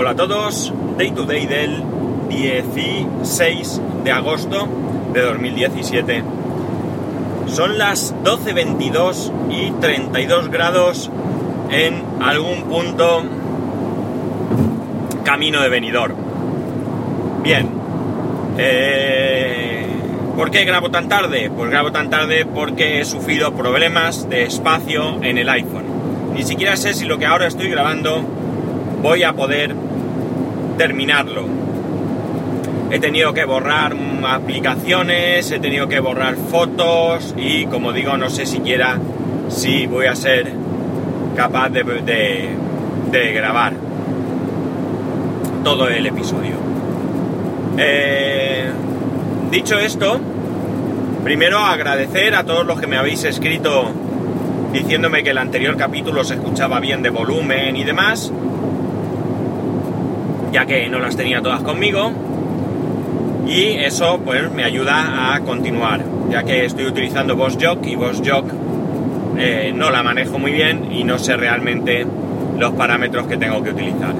Hola a todos, Day to Day del 16 de agosto de 2017. Son las 12.22 y 32 grados en algún punto camino de venidor. Bien, eh, ¿por qué grabo tan tarde? Pues grabo tan tarde porque he sufrido problemas de espacio en el iPhone. Ni siquiera sé si lo que ahora estoy grabando voy a poder terminarlo. He tenido que borrar aplicaciones, he tenido que borrar fotos y como digo no sé siquiera si voy a ser capaz de, grabar todo el episodio. Eh, dicho esto, primero agradecer a todos los que me habéis escrito diciéndome que el anterior capítulo se escuchaba bien de volumen y demás ya que no las tenía todas conmigo. Y eso pues me ayuda a continuar, ya que estoy utilizando VoxJock y VoxJock eh, no la manejo muy bien y no sé realmente los parámetros que tengo que utilizar.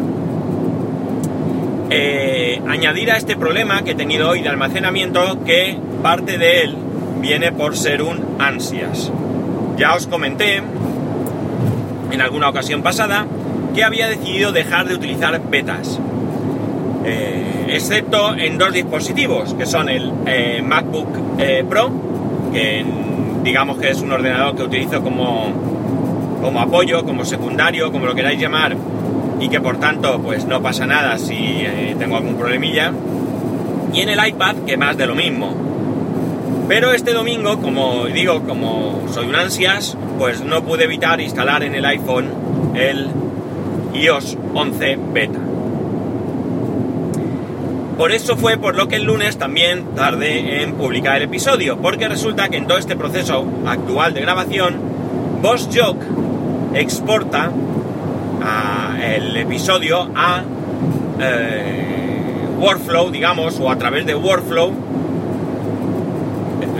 Eh, añadir a este problema que he tenido hoy de almacenamiento que parte de él viene por ser un ansias. Ya os comenté en alguna ocasión pasada que había decidido dejar de utilizar betas. Eh, excepto en dos dispositivos, que son el eh, MacBook eh, Pro, que digamos que es un ordenador que utilizo como, como apoyo, como secundario, como lo queráis llamar, y que por tanto pues no pasa nada si tengo algún problemilla, y en el iPad, que más de lo mismo. Pero este domingo, como digo, como soy un ansias, pues no pude evitar instalar en el iPhone el iOS 11 beta. Por eso fue por lo que el lunes también tardé en publicar el episodio, porque resulta que en todo este proceso actual de grabación, VoxJock exporta el episodio a eh, Workflow, digamos, o a través de Workflow.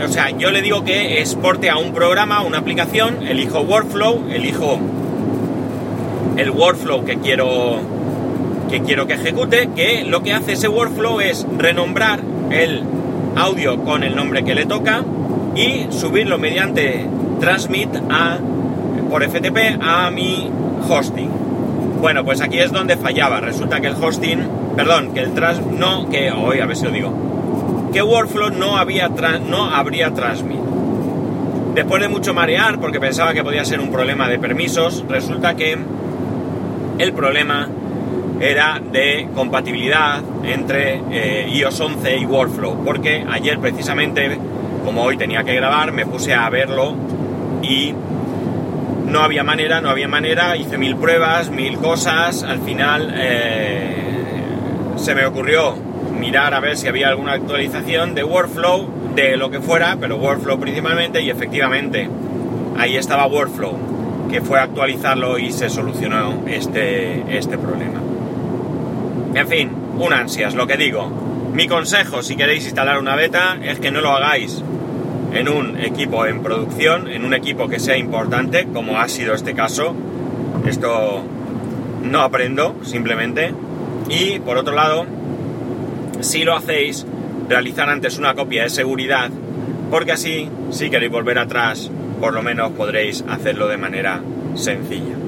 O sea, yo le digo que exporte a un programa, una aplicación, elijo Workflow, elijo el workflow que quiero que quiero que ejecute, que lo que hace ese workflow es renombrar el audio con el nombre que le toca y subirlo mediante transmit a, por FTP a mi hosting. Bueno, pues aquí es donde fallaba. Resulta que el hosting, perdón, que el trans, no, que hoy a ver si lo digo, que Workflow no había no habría transmit. Después de mucho marear, porque pensaba que podía ser un problema de permisos, resulta que el problema era de compatibilidad entre eh, iOS 11 y Workflow, porque ayer precisamente, como hoy tenía que grabar, me puse a verlo y no había manera, no había manera, hice mil pruebas, mil cosas, al final eh, se me ocurrió mirar a ver si había alguna actualización de Workflow, de lo que fuera, pero Workflow principalmente, y efectivamente ahí estaba Workflow, que fue a actualizarlo y se solucionó este, este problema. En fin, un ansias, lo que digo. Mi consejo, si queréis instalar una beta, es que no lo hagáis en un equipo en producción, en un equipo que sea importante, como ha sido este caso. Esto no aprendo, simplemente. Y por otro lado, si lo hacéis, realizar antes una copia de seguridad, porque así, si queréis volver atrás, por lo menos podréis hacerlo de manera sencilla.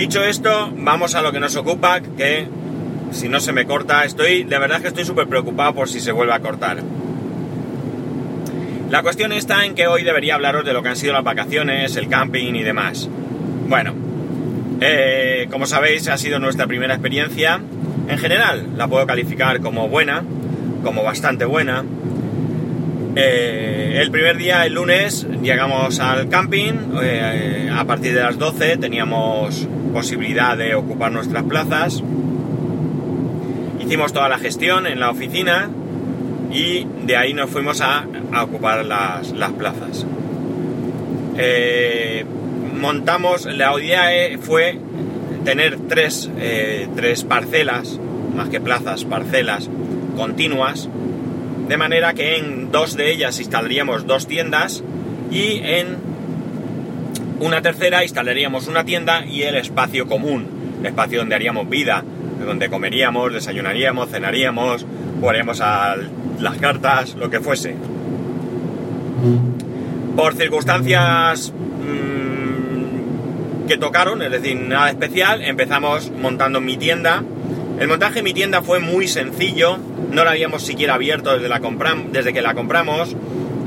Dicho esto, vamos a lo que nos ocupa, que si no se me corta, estoy, de verdad que estoy súper preocupado por si se vuelve a cortar. La cuestión está en que hoy debería hablaros de lo que han sido las vacaciones, el camping y demás. Bueno, eh, como sabéis, ha sido nuestra primera experiencia. En general, la puedo calificar como buena, como bastante buena. Eh, el primer día, el lunes, llegamos al camping. Eh, a partir de las 12 teníamos posibilidad de ocupar nuestras plazas. Hicimos toda la gestión en la oficina y de ahí nos fuimos a, ocupar las, plazas. Eh, montamos, la idea fue tener tres, tres parcelas, más que plazas, parcelas continuas, de manera que en dos de ellas instalaríamos dos tiendas y en una tercera instalaríamos una tienda y el espacio común, espacio donde haríamos vida, donde comeríamos, desayunaríamos, cenaríamos, jugaríamos a las cartas, lo que fuese. Por circunstancias mm, que tocaron, es decir, nada especial, empezamos montando mi tienda. El montaje de mi tienda fue muy sencillo, no la habíamos siquiera abierto desde, la desde que la compramos.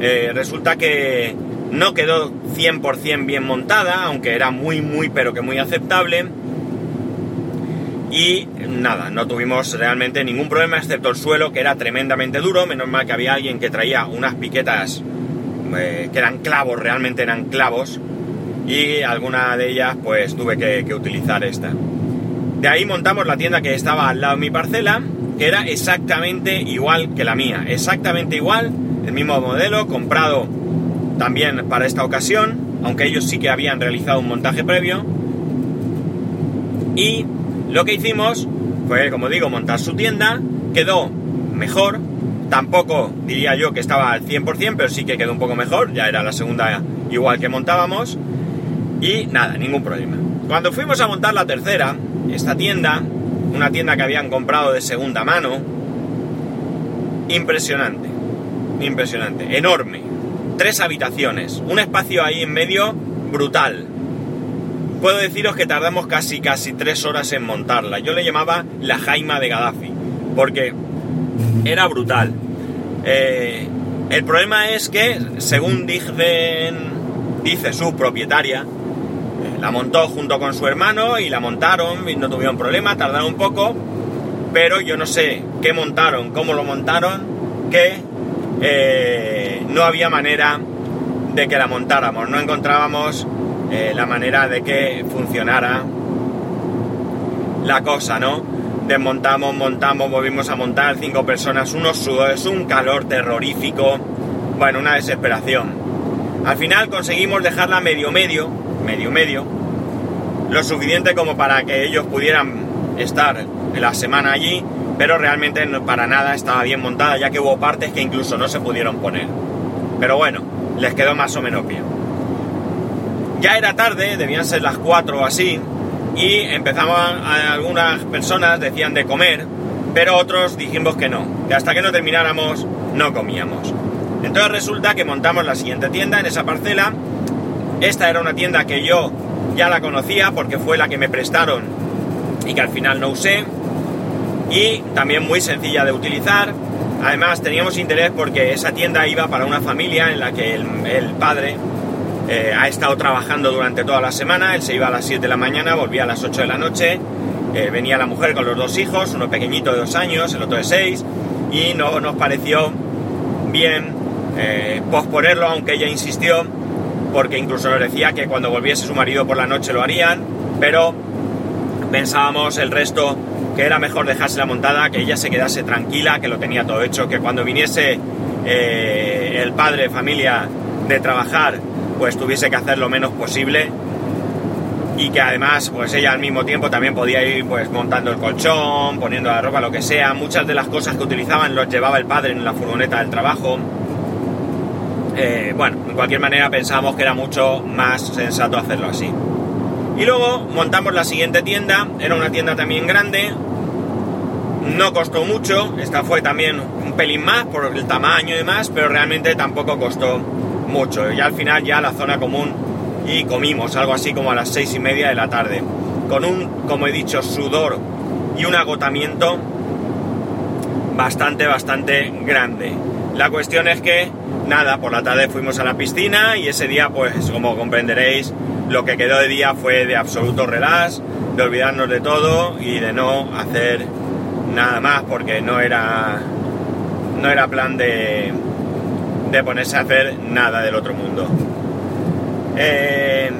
Eh, resulta que no quedó 100% bien montada, aunque era muy, muy, pero que muy aceptable. Y nada, no tuvimos realmente ningún problema, excepto el suelo, que era tremendamente duro. Menos mal que había alguien que traía unas piquetas eh, que eran clavos, realmente eran clavos. Y alguna de ellas, pues tuve que, que utilizar esta. De ahí montamos la tienda que estaba al lado de mi parcela, que era exactamente igual que la mía. Exactamente igual, el mismo modelo, comprado también para esta ocasión, aunque ellos sí que habían realizado un montaje previo. Y lo que hicimos fue, como digo, montar su tienda, quedó mejor, tampoco diría yo que estaba al 100%, pero sí que quedó un poco mejor, ya era la segunda igual que montábamos, y nada, ningún problema. Cuando fuimos a montar la tercera, esta tienda, una tienda que habían comprado de segunda mano, impresionante, impresionante, enorme, tres habitaciones, un espacio ahí en medio brutal. Puedo deciros que tardamos casi casi tres horas en montarla. Yo le llamaba la Jaima de Gaddafi, porque era brutal. Eh, el problema es que, según dicen, dice su propietaria, la montó junto con su hermano y la montaron y no tuvieron problema, tardaron un poco, pero yo no sé qué montaron, cómo lo montaron, que eh, no había manera de que la montáramos, no encontrábamos eh, la manera de que funcionara la cosa, ¿no? Desmontamos, montamos, volvimos a montar, cinco personas, unos sudores, un calor terrorífico, bueno, una desesperación. Al final conseguimos dejarla medio medio, medio medio, lo suficiente como para que ellos pudieran estar la semana allí pero realmente para nada estaba bien montada, ya que hubo partes que incluso no se pudieron poner. Pero bueno, les quedó más o menos bien. Ya era tarde, debían ser las 4 o así, y empezaban algunas personas decían de comer, pero otros dijimos que no, que hasta que no termináramos no comíamos. Entonces resulta que montamos la siguiente tienda en esa parcela. Esta era una tienda que yo ya la conocía porque fue la que me prestaron y que al final no usé. Y también muy sencilla de utilizar. Además teníamos interés porque esa tienda iba para una familia en la que el, padre eh, ha estado trabajando durante toda la semana, él se iba a las 7 de la mañana, volvía a las 8 de la noche, eh, venía la mujer con los dos hijos, uno pequeñito de dos años, el otro de seis, y no nos pareció bien eh, posponerlo, aunque ella insistió, porque incluso nos decía que cuando volviese su marido por la noche lo harían, pero pensábamos el resto que era mejor dejarse la montada, que ella se quedase tranquila, que lo tenía todo hecho, que cuando viniese eh, el padre, familia de trabajar, pues tuviese que hacer lo menos posible y que además pues ella al mismo tiempo también podía ir pues montando el colchón, poniendo la ropa, lo que sea. Muchas de las cosas que utilizaban los llevaba el padre en la furgoneta del trabajo. Eh, bueno, en cualquier manera pensábamos que era mucho más sensato hacerlo así. Y luego montamos la siguiente tienda, era una tienda también grande, no costó mucho, esta fue también un pelín más por el tamaño y demás, pero realmente tampoco costó mucho. Y al final ya la zona común y comimos algo así como a las seis y media de la tarde, con un, como he dicho, sudor y un agotamiento bastante, bastante grande. La cuestión es que, nada, por la tarde fuimos a la piscina y ese día, pues como comprenderéis, lo que quedó de día fue de absoluto relax, de olvidarnos de todo y de no hacer nada más porque no era no era plan de, de ponerse a hacer nada del otro mundo. Eh,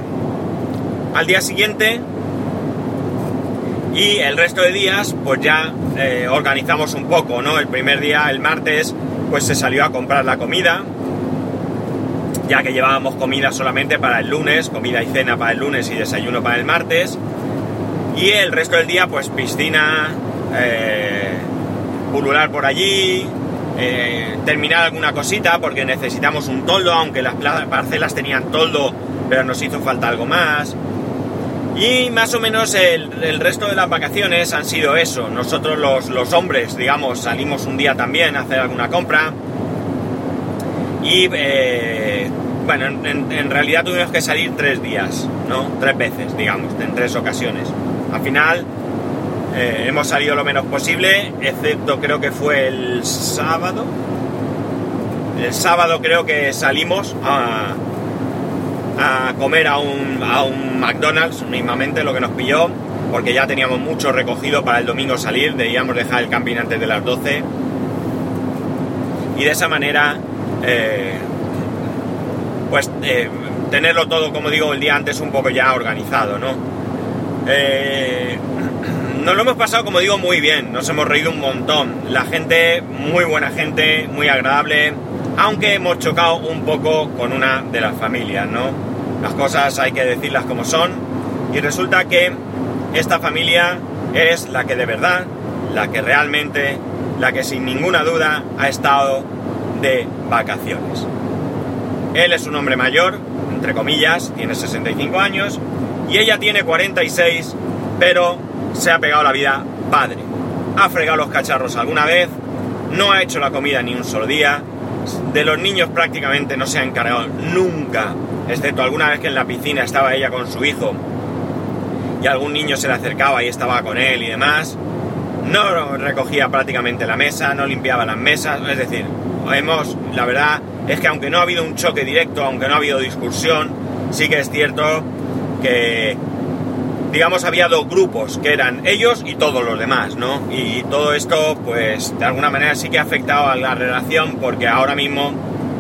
al día siguiente y el resto de días pues ya eh, organizamos un poco, ¿no? El primer día, el martes, pues se salió a comprar la comida, ya que llevábamos comida solamente para el lunes, comida y cena para el lunes y desayuno para el martes. Y el resto del día, pues piscina, eh, pulular por allí, eh, terminar alguna cosita porque necesitamos un toldo, aunque las parcelas tenían toldo, pero nos hizo falta algo más. Y más o menos el, resto de las vacaciones han sido eso. Nosotros los, hombres, digamos, salimos un día también a hacer alguna compra. Y eh, bueno, en, realidad tuvimos que salir tres días, ¿no? Tres veces, digamos, en tres ocasiones. Al final eh, hemos salido lo menos posible, excepto creo que fue el sábado. El sábado creo que salimos a, a comer a un, a un McDonald's, mismamente lo que nos pilló, porque ya teníamos mucho recogido para el domingo salir, debíamos dejar el camping antes de las 12. Y de esa manera, eh, pues eh, tenerlo todo, como digo, el día antes un poco ya organizado, ¿no? Eh, nos lo hemos pasado, como digo, muy bien, nos hemos reído un montón. La gente, muy buena gente, muy agradable aunque hemos chocado un poco con una de las familias, ¿no? Las cosas hay que decirlas como son y resulta que esta familia es la que de verdad, la que realmente, la que sin ninguna duda ha estado de vacaciones. Él es un hombre mayor, entre comillas, tiene 65 años y ella tiene 46, pero se ha pegado la vida padre. Ha fregado los cacharros alguna vez, no ha hecho la comida ni un solo día, de los niños prácticamente no se ha encargado nunca, excepto alguna vez que en la piscina estaba ella con su hijo y algún niño se le acercaba y estaba con él y demás. No recogía prácticamente la mesa, no limpiaba las mesas, es decir, hemos, la verdad es que aunque no ha habido un choque directo, aunque no ha habido discusión, sí que es cierto que digamos, había dos grupos, que eran ellos y todos los demás, ¿no? Y todo esto, pues, de alguna manera sí que ha afectado a la relación, porque ahora mismo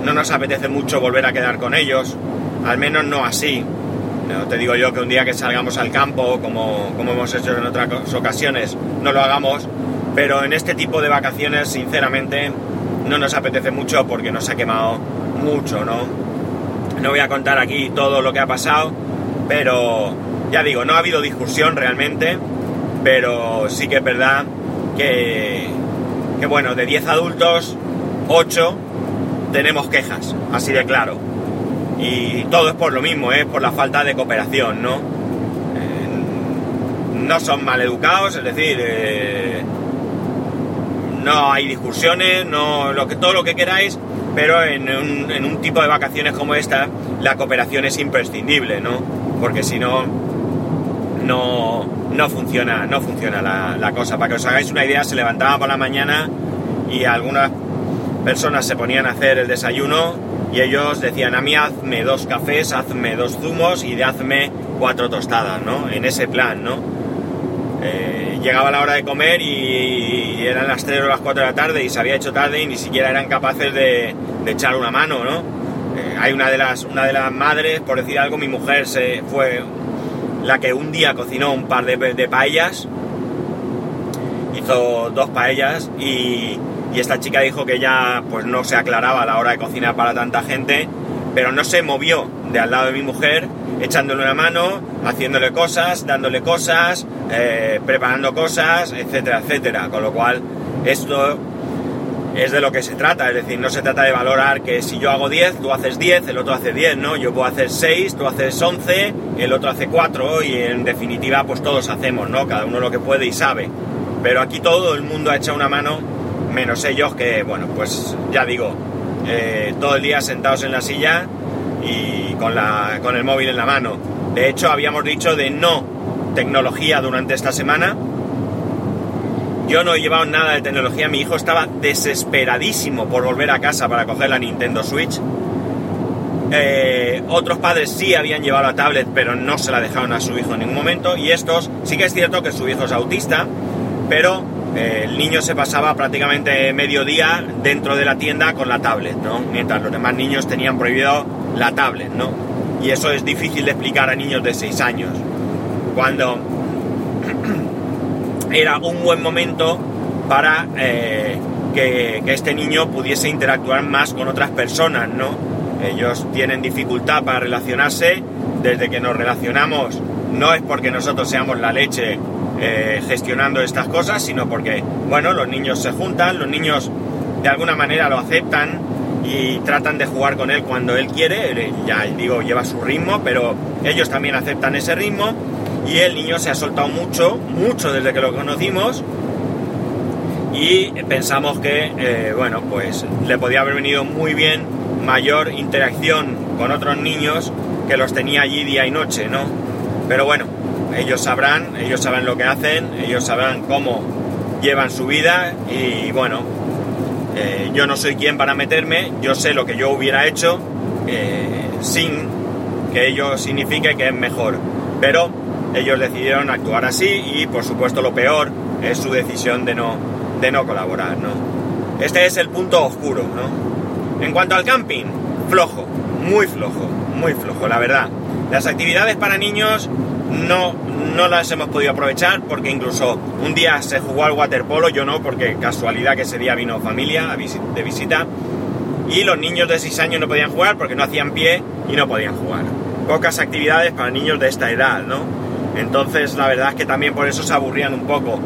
no nos apetece mucho volver a quedar con ellos, al menos no así. No te digo yo que un día que salgamos al campo, como, como hemos hecho en otras ocasiones, no lo hagamos, pero en este tipo de vacaciones, sinceramente, no nos apetece mucho porque nos ha quemado mucho, ¿no? No voy a contar aquí todo lo que ha pasado, pero ya digo, no ha habido discusión realmente, pero sí que es verdad que, que bueno, de 10 adultos, 8 tenemos quejas, así de claro. Y todo es por lo mismo, es por la falta de cooperación, ¿no? Eh, no son maleducados, es decir, eh, no hay discusiones, no, lo que, todo lo que queráis, pero en un, en un tipo de vacaciones como esta, la cooperación es imprescindible, ¿no? Porque si no, no, no funciona, no funciona la, cosa. Para que os hagáis una idea, se levantaba por la mañana y algunas personas se ponían a hacer el desayuno y ellos decían a mí hazme dos cafés, hazme dos zumos y hazme cuatro tostadas, ¿no? En ese plan, ¿no? Eh, llegaba la hora de comer y, eran las 3 o las 4 de la tarde y se había hecho tarde y ni siquiera eran capaces de, echar una mano, ¿no? Eh, hay una de, las, una de las madres, por decir algo, mi mujer se fue la que un día cocinó un par de, paellas, hizo dos paellas y, esta chica dijo que ya pues no se aclaraba a la hora de cocinar para tanta gente, pero no se movió de al lado de mi mujer, echándole una mano, haciéndole cosas, dándole cosas, eh, preparando cosas, etcétera, etcétera. Con lo cual, esto es de lo que se trata, es decir, no se trata de valorar que si yo hago 10, tú haces 10, el otro hace 10, ¿no? Yo puedo hacer 6, tú haces 11, el otro hace 4 y en definitiva pues todos hacemos, ¿no? Cada uno lo que puede y sabe. Pero aquí todo el mundo ha echado una mano, menos ellos que, bueno, pues ya digo, eh, todo el día sentados en la silla y con, la, con el móvil en la mano. De hecho, habíamos dicho de no tecnología durante esta semana, yo no he llevado nada de tecnología, mi hijo estaba desesperadísimo por volver a casa para coger la Nintendo Switch. Eh, otros padres sí habían llevado la tablet, pero no se la dejaron a su hijo en ningún momento. Y estos, sí que es cierto que su hijo es autista, pero eh, el niño se pasaba prácticamente medio día dentro de la tienda con la tablet, ¿no? Mientras los demás niños tenían prohibido la tablet, ¿no? Y eso es difícil de explicar a niños de 6 años. Cuando era un buen momento para eh, que, este niño pudiese interactuar más con otras personas, ¿no? Ellos tienen dificultad para relacionarse, desde que nos relacionamos no es porque nosotros seamos la leche eh, gestionando estas cosas, sino porque, bueno, los niños se juntan, los niños de alguna manera lo aceptan y tratan de jugar con él cuando él quiere, ya digo, lleva su ritmo, pero ellos también aceptan ese ritmo y el niño se ha soltado mucho, mucho desde que lo conocimos y pensamos que, eh, bueno, pues le podía haber venido muy bien mayor interacción con otros niños que los tenía allí día y noche, ¿no? Pero bueno, ellos sabrán, ellos saben lo que hacen, ellos sabrán cómo llevan su vida y bueno, eh, yo no soy quien para meterme, yo sé lo que yo hubiera hecho eh, sin que ello signifique que es mejor. Pero ellos decidieron actuar así y por supuesto lo peor es su decisión de no, de no colaborar. Este es el punto oscuro. En cuanto al camping, flojo, muy flojo, muy flojo, la verdad. Las actividades para niños no, no las hemos podido aprovechar porque incluso un día se jugó al waterpolo, yo no, porque casualidad que ese día vino familia de visita y los niños de 6 años no podían jugar porque no hacían pie y no podían jugar. Pocas actividades para niños de esta edad, ¿no? Entonces la verdad es que también por eso se aburrían un poco.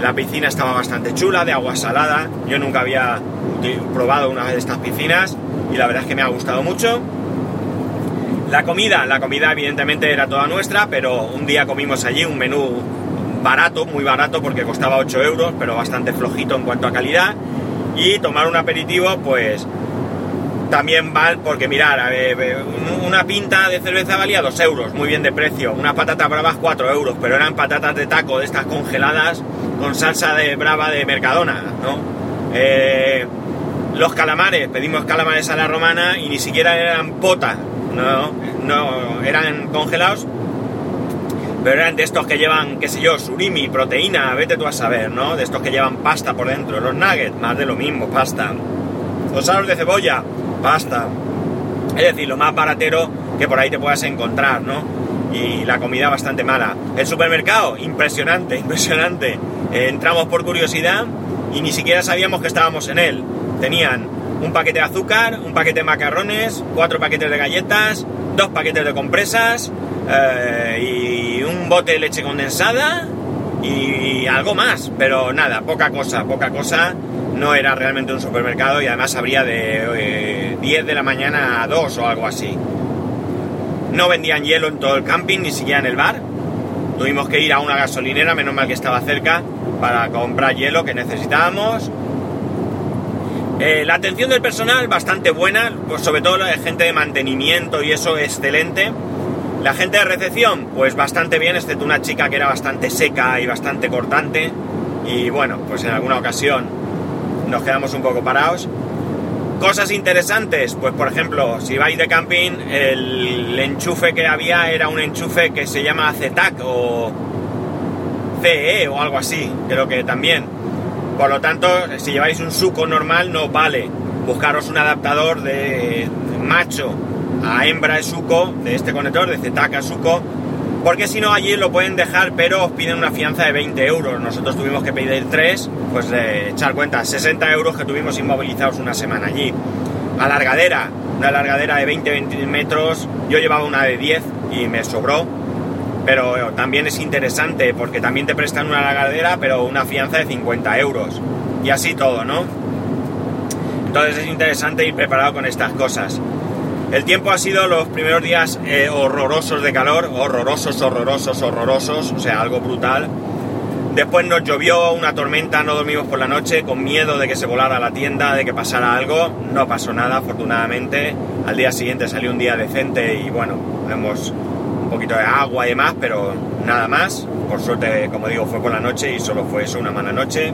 La piscina estaba bastante chula, de agua salada. Yo nunca había probado una de estas piscinas y la verdad es que me ha gustado mucho. La comida, la comida evidentemente era toda nuestra, pero un día comimos allí un menú barato, muy barato porque costaba 8 euros, pero bastante flojito en cuanto a calidad. Y tomar un aperitivo, pues también mal porque mirar, una pinta de cerveza valía 2 euros, muy bien de precio. Unas patatas bravas 4 euros, pero eran patatas de taco de estas congeladas con salsa de brava de Mercadona, ¿no? Eh, los calamares, pedimos calamares a la romana y ni siquiera eran pota, no, no, eran congelados, pero eran de estos que llevan, qué sé yo, surimi, proteína, vete tú a saber, ¿no? De estos que llevan pasta por dentro, los nuggets, más de lo mismo, pasta. Los aros de cebolla, pasta. Es decir, lo más baratero que por ahí te puedas encontrar, ¿no? Y la comida bastante mala. El supermercado, impresionante, impresionante. entramos por curiosidad y ni siquiera sabíamos que estábamos en él. Tenían un paquete de azúcar, un paquete de macarrones, cuatro paquetes de galletas, dos paquetes de compresas eh, y un bote de leche condensada y algo más, pero nada, poca cosa, poca cosa. No era realmente un supermercado y además habría de 10 eh, de la mañana a 2 o algo así. No vendían hielo en todo el camping, ni siquiera en el bar. Tuvimos que ir a una gasolinera, menos mal que estaba cerca, para comprar hielo que necesitábamos eh, la atención del personal bastante buena, pues sobre todo la gente de mantenimiento y eso excelente. La gente de recepción, pues bastante bien, excepto una chica que era bastante seca y bastante cortante. Y bueno, pues en alguna ocasión nos quedamos un poco parados. Cosas interesantes, pues por ejemplo, si vais de camping, el enchufe que había era un enchufe que se llama CETAC o CE o algo así, creo que también por lo tanto, si lleváis un suco normal no vale. Buscaros un adaptador de macho a hembra de suco, de este conector, de Zetaca suco, porque si no allí lo pueden dejar, pero os piden una fianza de 20 euros. Nosotros tuvimos que pedir 3, pues de echar cuenta, 60 euros que tuvimos inmovilizados una semana allí. Alargadera, una alargadera de 20, metros, yo llevaba una de 10 y me sobró pero también es interesante porque también te prestan una lagadera, pero una fianza de 50 euros. Y así todo, ¿no? Entonces es interesante ir preparado con estas cosas. El tiempo ha sido los primeros días eh, horrorosos de calor, horrorosos, horrorosos, horrorosos, o sea, algo brutal. Después nos llovió una tormenta, no dormimos por la noche, con miedo de que se volara la tienda, de que pasara algo. No pasó nada, afortunadamente. Al día siguiente salió un día decente y bueno, hemos un poquito de agua y demás, pero nada más. Por suerte, como digo, fue por la noche y solo fue eso, una mala noche.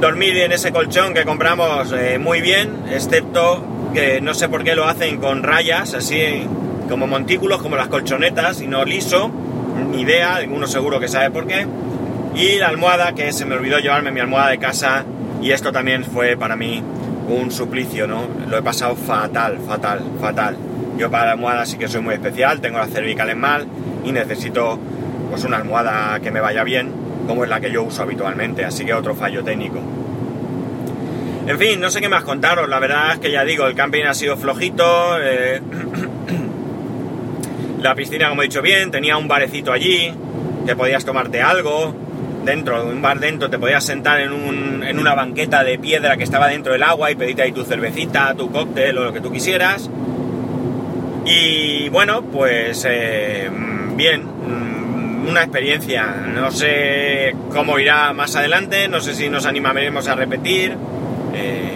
Dormir en ese colchón que compramos eh, muy bien, excepto que no sé por qué lo hacen con rayas, así como montículos, como las colchonetas, y no liso, ni idea, uno seguro que sabe por qué. Y la almohada, que se me olvidó llevarme mi almohada de casa, y esto también fue para mí un suplicio, ¿no? Lo he pasado fatal, fatal, fatal. Yo para la almohada sí que soy muy especial, tengo las cervicales mal y necesito pues una almohada que me vaya bien, como es la que yo uso habitualmente, así que otro fallo técnico. En fin, no sé qué más contaros, la verdad es que ya digo, el camping ha sido flojito, eh, la piscina como he dicho bien, tenía un barecito allí, que podías tomarte algo, dentro, un bar dentro, te podías sentar en, un, en una banqueta de piedra que estaba dentro del agua y pedirte ahí tu cervecita, tu cóctel o lo que tú quisieras. Y bueno, pues eh, bien, mm, una experiencia. No sé cómo irá más adelante, no sé si nos animaremos a repetir, eh,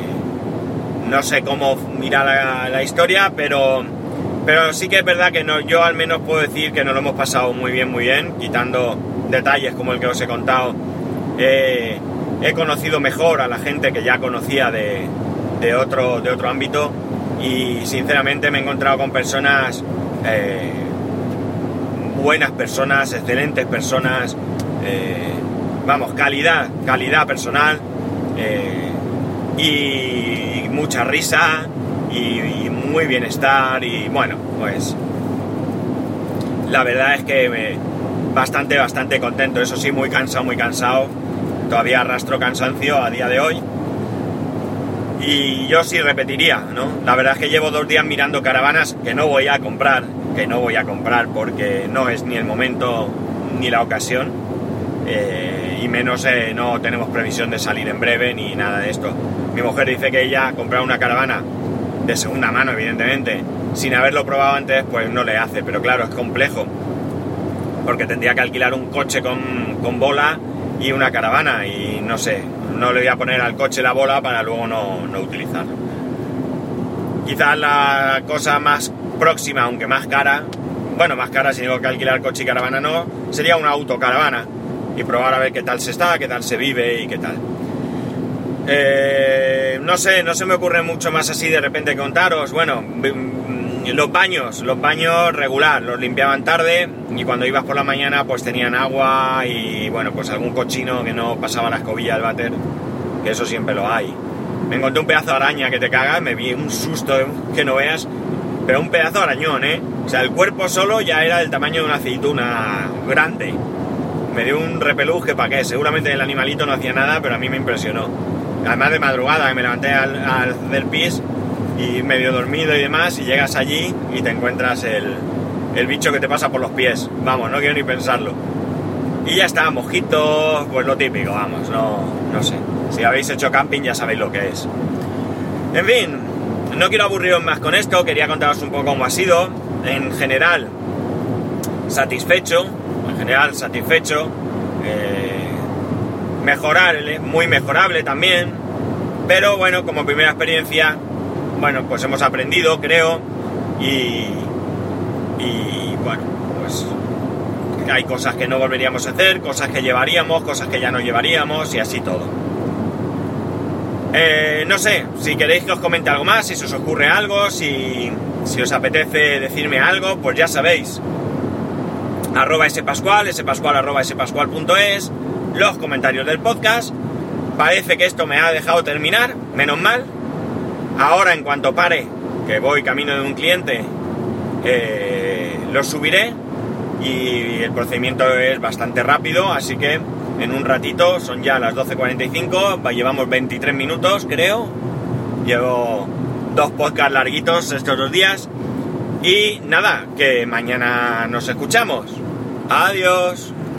no sé cómo irá la, historia, pero, pero sí que es verdad que no, yo al menos puedo decir que nos lo hemos pasado muy bien, muy bien, quitando detalles como el que os he contado. Eh, he conocido mejor a la gente que ya conocía de, otro, de otro ámbito y sinceramente me he encontrado con personas, eh, buenas personas, excelentes personas, vamos, calidad, calidad personal y mucha risa y, muy bienestar y bueno, pues la verdad es que bastante, bastante contento, eso sí, muy cansado, muy cansado, todavía arrastro cansancio a día de hoy y yo sí repetiría, ¿no? La verdad es que llevo dos días mirando caravanas que no voy a comprar, que no voy a comprar porque no es ni el momento ni la ocasión. Eh, y menos eh, no tenemos previsión de salir en breve ni nada de esto. Mi mujer dice que ella comprar una caravana de segunda mano, evidentemente, sin haberlo probado antes, pues no le hace. Pero claro, es complejo. Porque tendría que alquilar un coche con, con bola y una caravana. Y no sé, no le voy a poner al coche la bola para luego no, utilizarlo. Quizás la cosa más próxima, aunque más cara, bueno, más cara si tengo que alquilar coche y caravana no, sería una autocaravana y probar a ver qué tal se está, qué tal se vive y qué tal. Eh, no sé, no se me ocurre mucho más así de repente contaros. Bueno, mm, los baños, los baños regular, los limpiaban tarde y cuando ibas por la mañana pues tenían agua y bueno, pues algún cochino que no pasaba la escobilla del váter, que eso siempre lo hay. Me encontré un pedazo de araña que te caga, me vi un susto que no veas, pero un pedazo de arañón, ¿eh? O sea, el cuerpo solo ya era del tamaño de una aceituna grande. Me dio un repeluje para qué, seguramente el animalito no hacía nada, pero a mí me impresionó. Además de madrugada, me levanté al, al del pis y medio dormido y demás, y llegas allí y te encuentras el, el bicho que te pasa por los pies. Vamos, no quiero ni pensarlo. Y ya está, mojitos, pues lo típico, vamos, no, no sé. Si habéis hecho camping ya sabéis lo que es. En fin, no quiero aburriros más con esto, quería contaros un poco cómo ha sido. En general, satisfecho, en general satisfecho. Eh, mejorar, muy mejorable también. Pero bueno, como primera experiencia, bueno, pues hemos aprendido, creo, y, y bueno, pues hay cosas que no volveríamos a hacer, cosas que llevaríamos, cosas que ya no llevaríamos y así todo. Eh, no sé, si queréis que os comente algo más, si se os ocurre algo, si, si os apetece decirme algo, pues ya sabéis. Arroba spascual, spascual arroba spascual.es, los comentarios del podcast. Parece que esto me ha dejado terminar, menos mal. Ahora en cuanto pare, que voy camino de un cliente, eh, lo subiré y el procedimiento es bastante rápido, así que en un ratito, son ya las 12.45, llevamos 23 minutos creo, llevo dos podcasts larguitos estos dos días y nada, que mañana nos escuchamos. Adiós.